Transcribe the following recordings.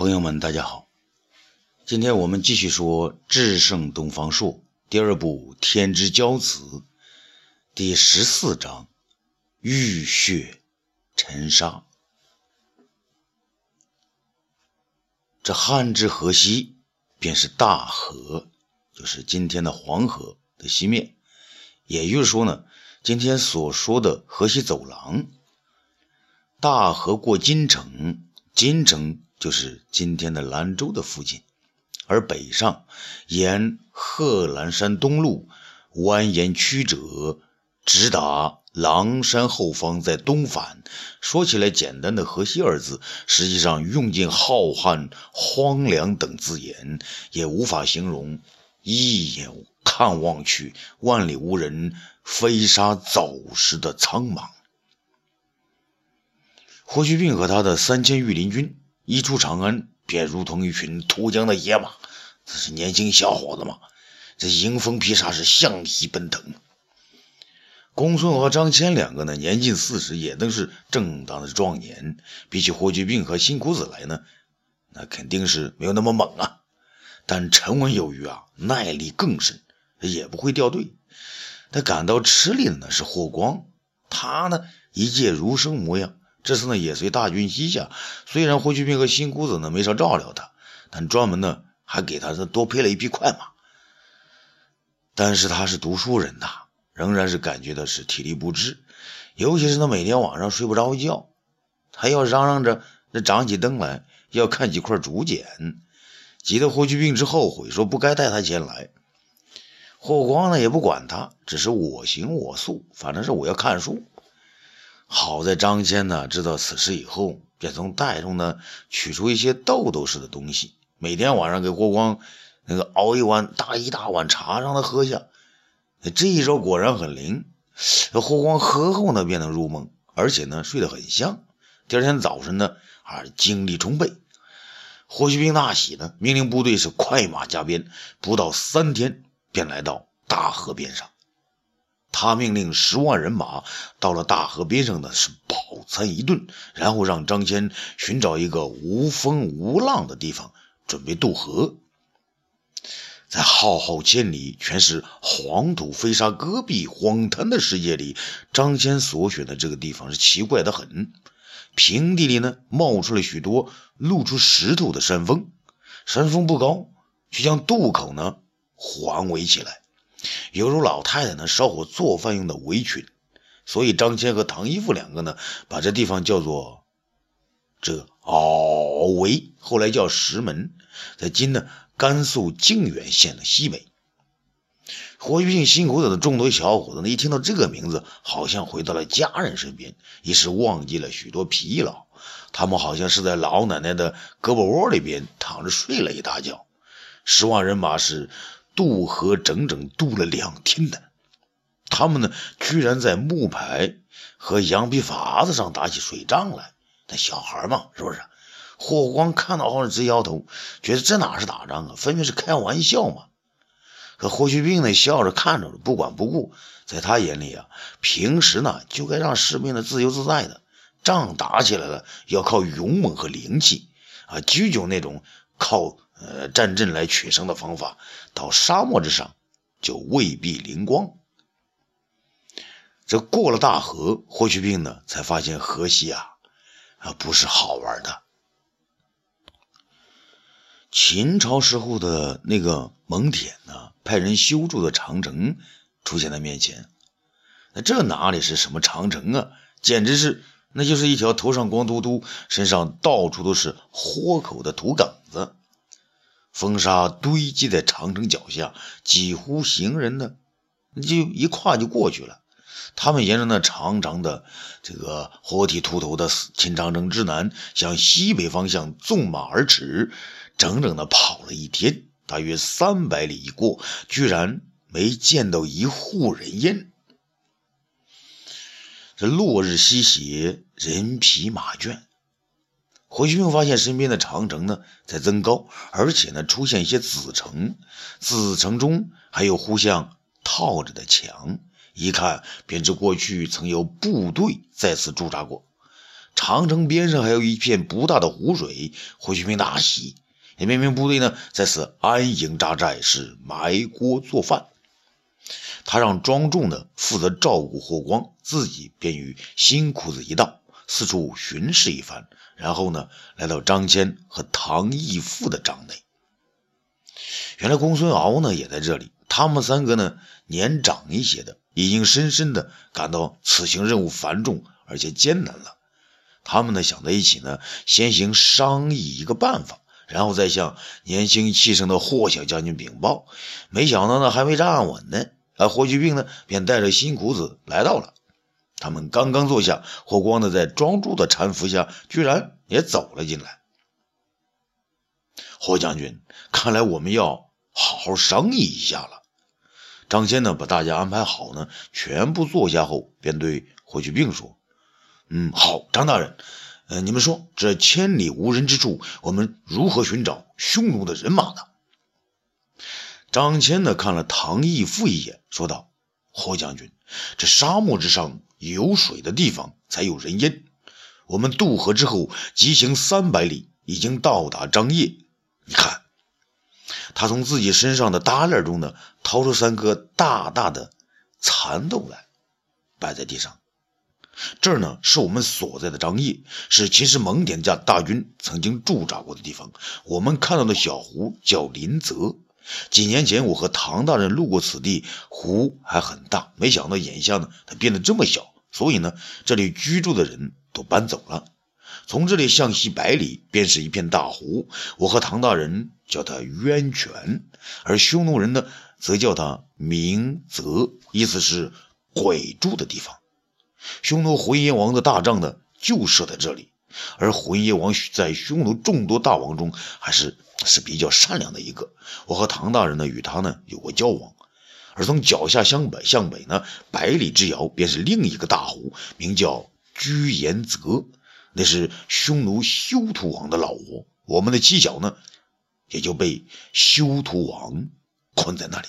朋友们，大家好。今天我们继续说《智圣东方朔》第二部《天之骄子》第十四章“浴血沉沙”。这汉之河西，便是大河，就是今天的黄河的西面。也就是说呢，今天所说的河西走廊，大河过金城，金城就是今天的兰州的附近，而北上沿贺兰山东路蜿蜒曲折，直达。狼山后方在东返，说起来简单的河西二字，实际上用尽浩瀚、荒凉等字眼，也无法形容一眼看望去万里无人、飞沙走石的苍茫。霍去病和他的三千御林军一出长安，便如同一群脱缰的野马。这是年轻小伙子嘛，这迎风披沙是向西奔腾。公孙和张骞两个呢，年近四十，也都是正当的壮年。比起霍去病和辛苦子来呢，那肯定是没有那么猛啊。但沉稳有余啊，耐力更深，也不会掉队。他感到吃力的呢是霍光，他呢一介儒生模样，这次呢也随大军西下。虽然霍去病和辛姑子呢没少照料他，但专门呢还给他多配了一匹快马。但是他是读书人呐。仍然是感觉到是体力不支，尤其是他每天晚上睡不着觉，还要嚷嚷着那长起灯来要看几块竹简，急得霍去病之后悔，说不该带他前来。霍光呢也不管他，只是我行我素，反正是我要看书。好在张骞呢知道此事以后，便从袋中呢取出一些豆豆似的东西，每天晚上给霍光那个熬一碗大一大碗茶让他喝下。这一招果然很灵，霍光喝后呢便能入梦，而且呢睡得很香。第二天早晨呢，啊精力充沛。霍去病大喜呢，命令部队是快马加鞭，不到三天便来到大河边上。他命令十万人马到了大河边上呢，是饱餐一顿，然后让张骞寻找一个无风无浪的地方，准备渡河。在浩浩千里全是黄土飞沙、戈壁荒滩的世界里，张骞所选的这个地方是奇怪的很。平地里呢，冒出了许多露出石头的山峰，山峰不高，却将渡口呢环围起来，犹如老太太呢烧火做饭用的围裙。所以张骞和唐一父两个呢，把这地方叫做这鳌围，后来叫石门，在今呢。甘肃靖远县的西北，霍去病辛苦的众多小伙子呢，一听到这个名字，好像回到了家人身边，一时忘记了许多疲劳。他们好像是在老奶奶的胳膊窝里边躺着睡了一大觉。十万人马是渡河，整整渡了两天的。他们呢，居然在木牌和羊皮筏子上打起水仗来。那小孩嘛，是不是？霍光看到后直摇头，觉得这哪是打仗啊，分明是开玩笑嘛。可霍去病呢，笑着看着，不管不顾。在他眼里啊，平时呢就该让士兵的自由自在的，仗打起来了要靠勇猛和灵气啊，拘久那种靠呃战阵来取胜的方法，到沙漠之上就未必灵光。这过了大河，霍去病呢才发现河西啊啊不是好玩的。秦朝时候的那个蒙恬呢，派人修筑的长城出现在面前。那这哪里是什么长城啊？简直是，那就是一条头上光秃秃、身上到处都是豁口的土埂子。风沙堆积在长城脚下，几乎行人呢就一跨就过去了。他们沿着那长长的、这个活体秃头的秦长城之南，向西北方向纵马而驰。整整的跑了一天，大约三百里一过，居然没见到一户人烟。这落日西斜，人疲马倦。霍去病发现身边的长城呢在增高，而且呢出现一些子城，子城中还有互相套着的墙，一看便知过去曾有部队在此驻扎过。长城边上还有一片不大的湖水，霍去病大喜。民兵部队呢，在此安营扎寨，是埋锅做饭。他让庄重呢负责照顾霍光，自己便与新裤子一道四处巡视一番，然后呢来到张骞和唐义父的帐内。原来公孙敖呢也在这里，他们三个呢年长一些的，已经深深的感到此行任务繁重而且艰难了。他们呢想在一起呢，先行商议一个办法。然后再向年轻气盛的霍小将军禀报，没想到呢还没站稳呢，啊霍去病呢便带着辛苦子来到了。他们刚刚坐下，霍光呢在庄助的搀扶下，居然也走了进来。霍将军，看来我们要好好商议一下了。张骞呢把大家安排好呢，全部坐下后，便对霍去病说：“嗯，好，张大人。”呃，你们说这千里无人之处，我们如何寻找匈奴的人马呢？张骞呢看了唐义父一眼，说道：“霍将军，这沙漠之上有水的地方才有人烟。我们渡河之后，急行三百里，已经到达张掖。你看，他从自己身上的搭链中呢，掏出三颗大大的蚕豆来，摆在地上。”这儿呢，是我们所在的张掖，是秦时蒙恬家大军曾经驻扎过的地方。我们看到的小湖叫林泽。几年前，我和唐大人路过此地，湖还很大，没想到眼下呢，它变得这么小。所以呢，这里居住的人都搬走了。从这里向西百里，便是一片大湖。我和唐大人叫它渊泉，而匈奴人呢，则叫它明泽，意思是鬼住的地方。匈奴浑邪王的大帐呢，就设在这里。而浑邪王在匈奴众多大王中，还是是比较善良的一个。我和唐大人呢，与他呢有过交往。而从脚下向北，向北呢百里之遥，便是另一个大湖，名叫居延泽，那是匈奴休屠王的老窝。我们的犄角呢，也就被休屠王困在那里。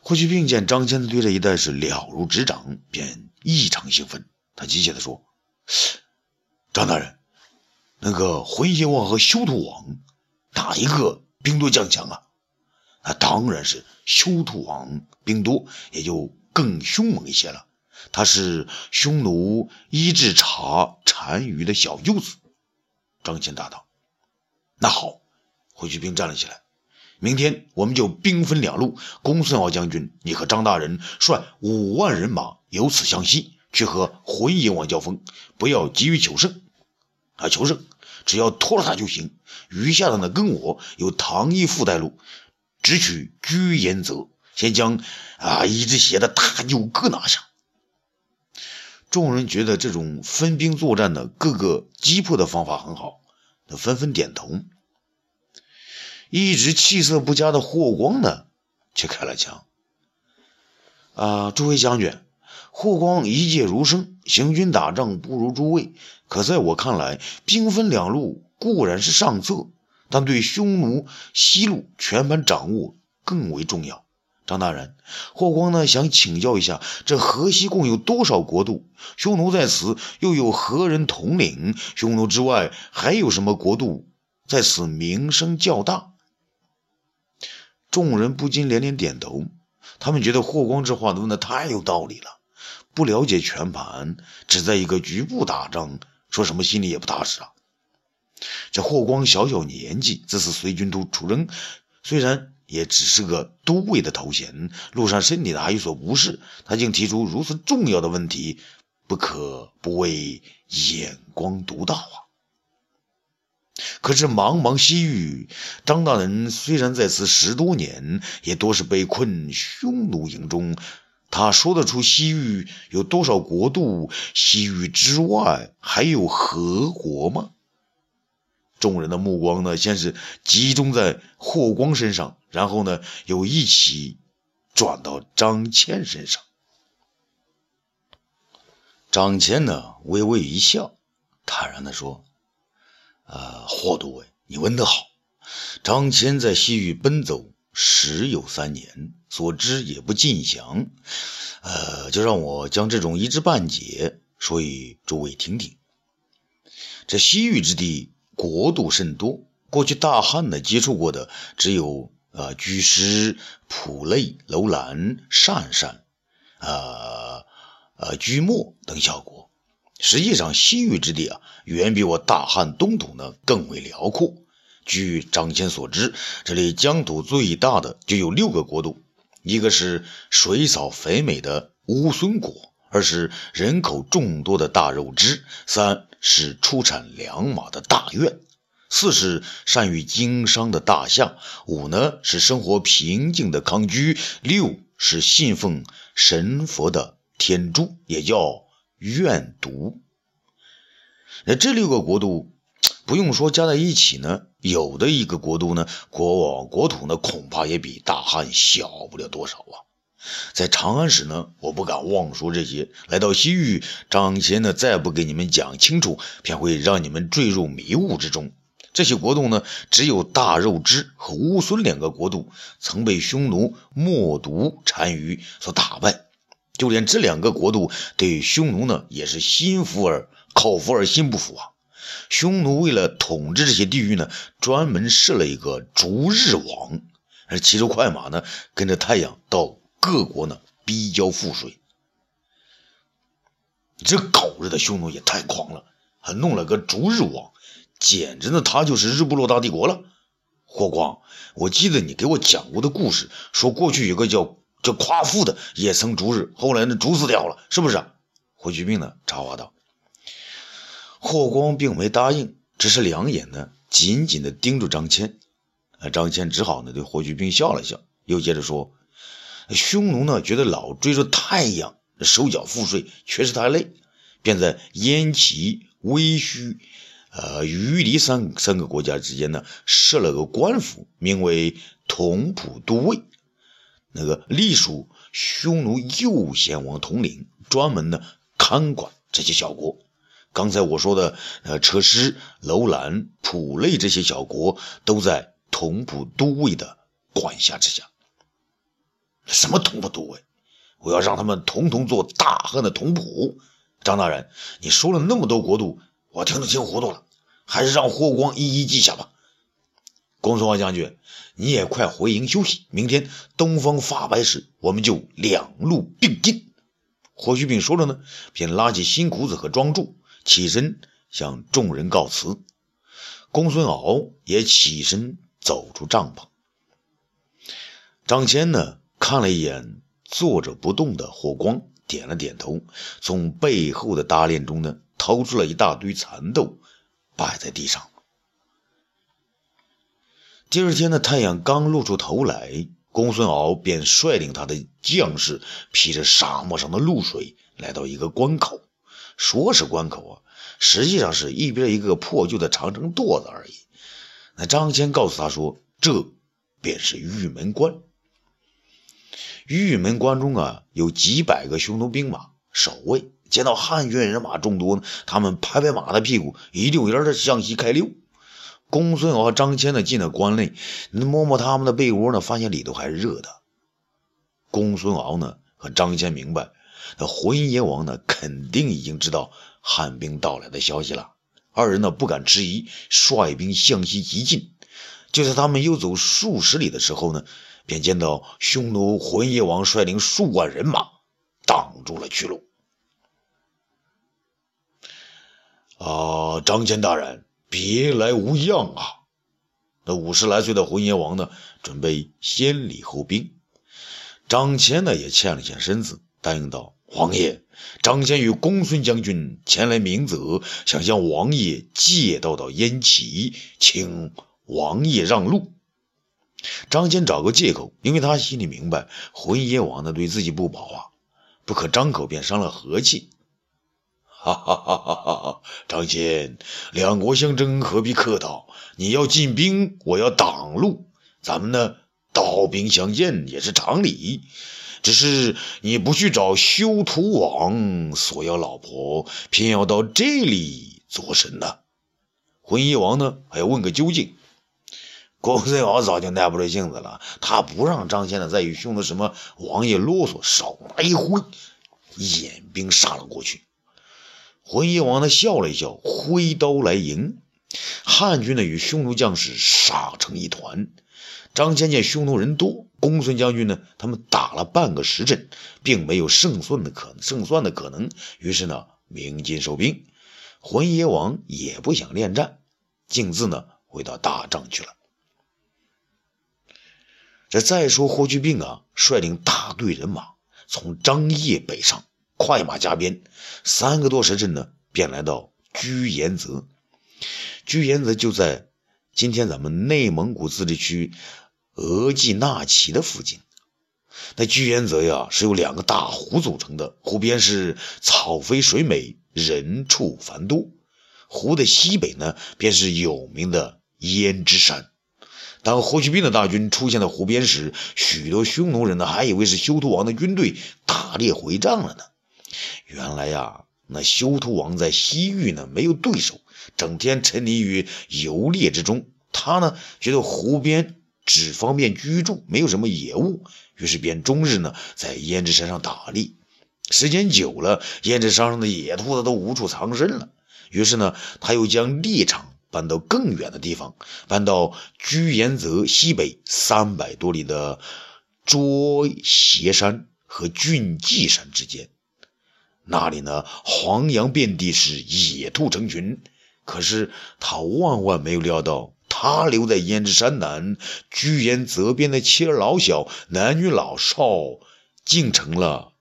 霍去病见张骞对这一带是了如指掌，便异常兴奋。他急切地说：“张大人，那个浑邪王和休屠王，哪一个兵多将强啊？那当然是休屠王兵多，也就更凶猛一些了。他是匈奴伊稚茶单于的小舅子。”张骞答道：“那好。”霍去病站了起来。明天我们就兵分两路，公孙敖将军，你和张大人率五万人马由此向西，去和浑邪王交锋。不要急于求胜，啊，求胜只要拖了他就行。余下的呢，跟我有唐义父带路，直取居延泽，先将啊一只鞋的大牛哥拿下。众人觉得这种分兵作战的各个击破的方法很好，都纷纷点头。一直气色不佳的霍光呢，却开了枪。啊，诸位将军，霍光一介儒生，行军打仗不如诸位。可在我看来，兵分两路固然是上策，但对匈奴西路全盘掌握更为重要。张大人，霍光呢想请教一下，这河西共有多少国度？匈奴在此又有何人统领？匈奴之外还有什么国度在此名声较大？众人不禁连连点头，他们觉得霍光这话问的太有道理了。不了解全盘，只在一个局部打仗，说什么心里也不踏实啊。这霍光小小年纪，这次随军都出征，虽然也只是个都尉的头衔，路上身体呢还有所不适，他竟提出如此重要的问题，不可不谓眼光独到啊。可是茫茫西域，张大人虽然在此十多年，也多是被困匈奴营中。他说得出西域有多少国度？西域之外还有何国吗？众人的目光呢，先是集中在霍光身上，然后呢，又一起转到张骞身上。张骞呢，微微一笑，坦然地说。呃，霍都尉，你问得好。张骞在西域奔走时有三年，所知也不尽详。呃，就让我将这种一知半解说与诸位听听，这西域之地国度甚多，过去大汉呢接触过的只有呃居师、蒲类、楼兰、鄯善、呃呃居墨等小国。实际上，西域之地啊，远比我大汉东土呢更为辽阔。据张骞所知，这里疆土最大的就有六个国度，一个是水草肥美的乌孙国，二是人口众多的大肉支，三是出产良马的大院，四是善于经商的大夏，五呢是生活平静的康居，六是信奉神佛的天竺，也叫。愿读，那这六个国度不用说，加在一起呢，有的一个国度呢，国王国土呢，恐怕也比大汉小不了多少啊。在长安时呢，我不敢妄说这些；来到西域，张骞呢，再不给你们讲清楚，便会让你们坠入迷雾之中。这些国度呢，只有大肉支和乌孙两个国度曾被匈奴冒毒单于所打败。就连这两个国度对匈奴呢，也是心服而口服而心不服啊。匈奴为了统治这些地域呢，专门设了一个逐日王，而骑着快马呢，跟着太阳到各国呢逼交赋税。这狗日的匈奴也太狂了，还弄了个逐日王，简直呢，他就是日不落大帝国了。霍光，我记得你给我讲过的故事，说过去有个叫……叫夸父的也曾逐日，后来呢，逐死掉了，是不是？霍去病呢，插话道。霍光并没答应，只是两眼呢，紧紧的盯住张骞。啊，张骞只好呢，对霍去病笑了笑，又接着说：“匈奴呢，觉得老追着太阳，手脚赋税，确实太累，便在燕齐、威虚、呃于黎三三个国家之间呢，设了个官府，名为同普都尉。”那个隶属匈奴右贤王统领，专门呢看管这些小国。刚才我说的，呃，车师、楼兰、蒲类这些小国，都在同蒲都尉的管辖之下。什么同蒲都尉？我要让他们统统做大汉的同蒲。张大人，你说了那么多国度，我听得清糊涂了，还是让霍光一一记下吧。公孙敖将军，你也快回营休息。明天东方发白时，我们就两路并进。霍去病说着呢，便拉起新裤子和庄柱，起身向众人告辞。公孙敖也起身走出帐篷。张骞呢，看了一眼坐着不动的霍光，点了点头，从背后的搭链中呢，掏出了一大堆蚕豆，摆在地上。第二天的太阳刚露出头来，公孙敖便率领他的将士，披着沙漠上的露水，来到一个关口。说是关口啊，实际上是一边一个破旧的长城垛子而已。那张骞告诉他说：“这便是玉门关。玉门关中啊，有几百个匈奴兵马守卫。见到汉军人马众多呢，他们拍拍马的屁股，一溜烟的向西开溜。”公孙敖和张骞呢进了关内，摸摸他们的被窝呢，发现里头还是热的。公孙敖呢和张骞明白，那浑邪王呢肯定已经知道汉兵到来的消息了。二人呢不敢迟疑，率兵向西急进。就在他们又走数十里的时候呢，便见到匈奴浑邪王率领数万人马挡住了去路。啊，张骞大人。别来无恙啊！那五十来岁的浑邪王呢，准备先礼后兵。张骞呢，也欠了欠身子，答应道：“王爷，张骞与公孙将军前来明泽，想向王爷借道到燕齐，请王爷让路。”张骞找个借口，因为他心里明白，浑邪王呢对自己不薄啊，不可张口便伤了和气。哈哈哈哈哈哈！张骞，两国相争，何必客套？你要进兵，我要挡路，咱们呢，刀兵相见也是常理。只是你不去找修图王索要老婆，偏要到这里做甚呢？浑邪王呢，还要问个究竟。公孙敖早就耐不住性子了，他不让张骞呢再与匈奴什么王爷啰嗦，手拿一挥，引兵杀了过去。浑邪王呢笑了一笑，挥刀来迎。汉军呢与匈奴将士杀成一团。张骞见匈奴人多，公孙将军呢他们打了半个时辰，并没有胜算的可胜算的可能，于是呢鸣金收兵。浑邪王也不想恋战，径自呢回到大帐去了。这再说霍去病啊，率领大队人马从张掖北上，快马加鞭，三个多时辰呢，便来到居延泽。居延泽就在今天咱们内蒙古自治区额济纳旗的附近。那居延泽呀，是由两个大湖组成的，湖边是草肥水美，人畜繁多。湖的西北呢，便是有名的胭脂山。当霍去病的大军出现在湖边时，许多匈奴人呢还以为是修图王的军队打猎回帐了呢。原来呀，那修图王在西域呢没有对手，整天沉溺于游猎之中。他呢觉得湖边只方便居住，没有什么野物，于是便终日呢在胭脂山上打猎。时间久了，胭脂山上的野兔子都无处藏身了。于是呢，他又将猎场。搬到更远的地方，搬到居延泽西北三百多里的卓斜山和峻济山之间。那里呢，黄杨遍地，是野兔成群。可是他万万没有料到，他留在胭脂山南居延泽边的妻儿老小、男女老少，竟成了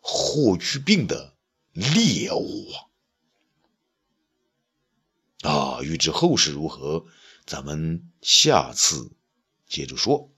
霍去病的猎物啊！啊，欲知后事如何，咱们下次接着说。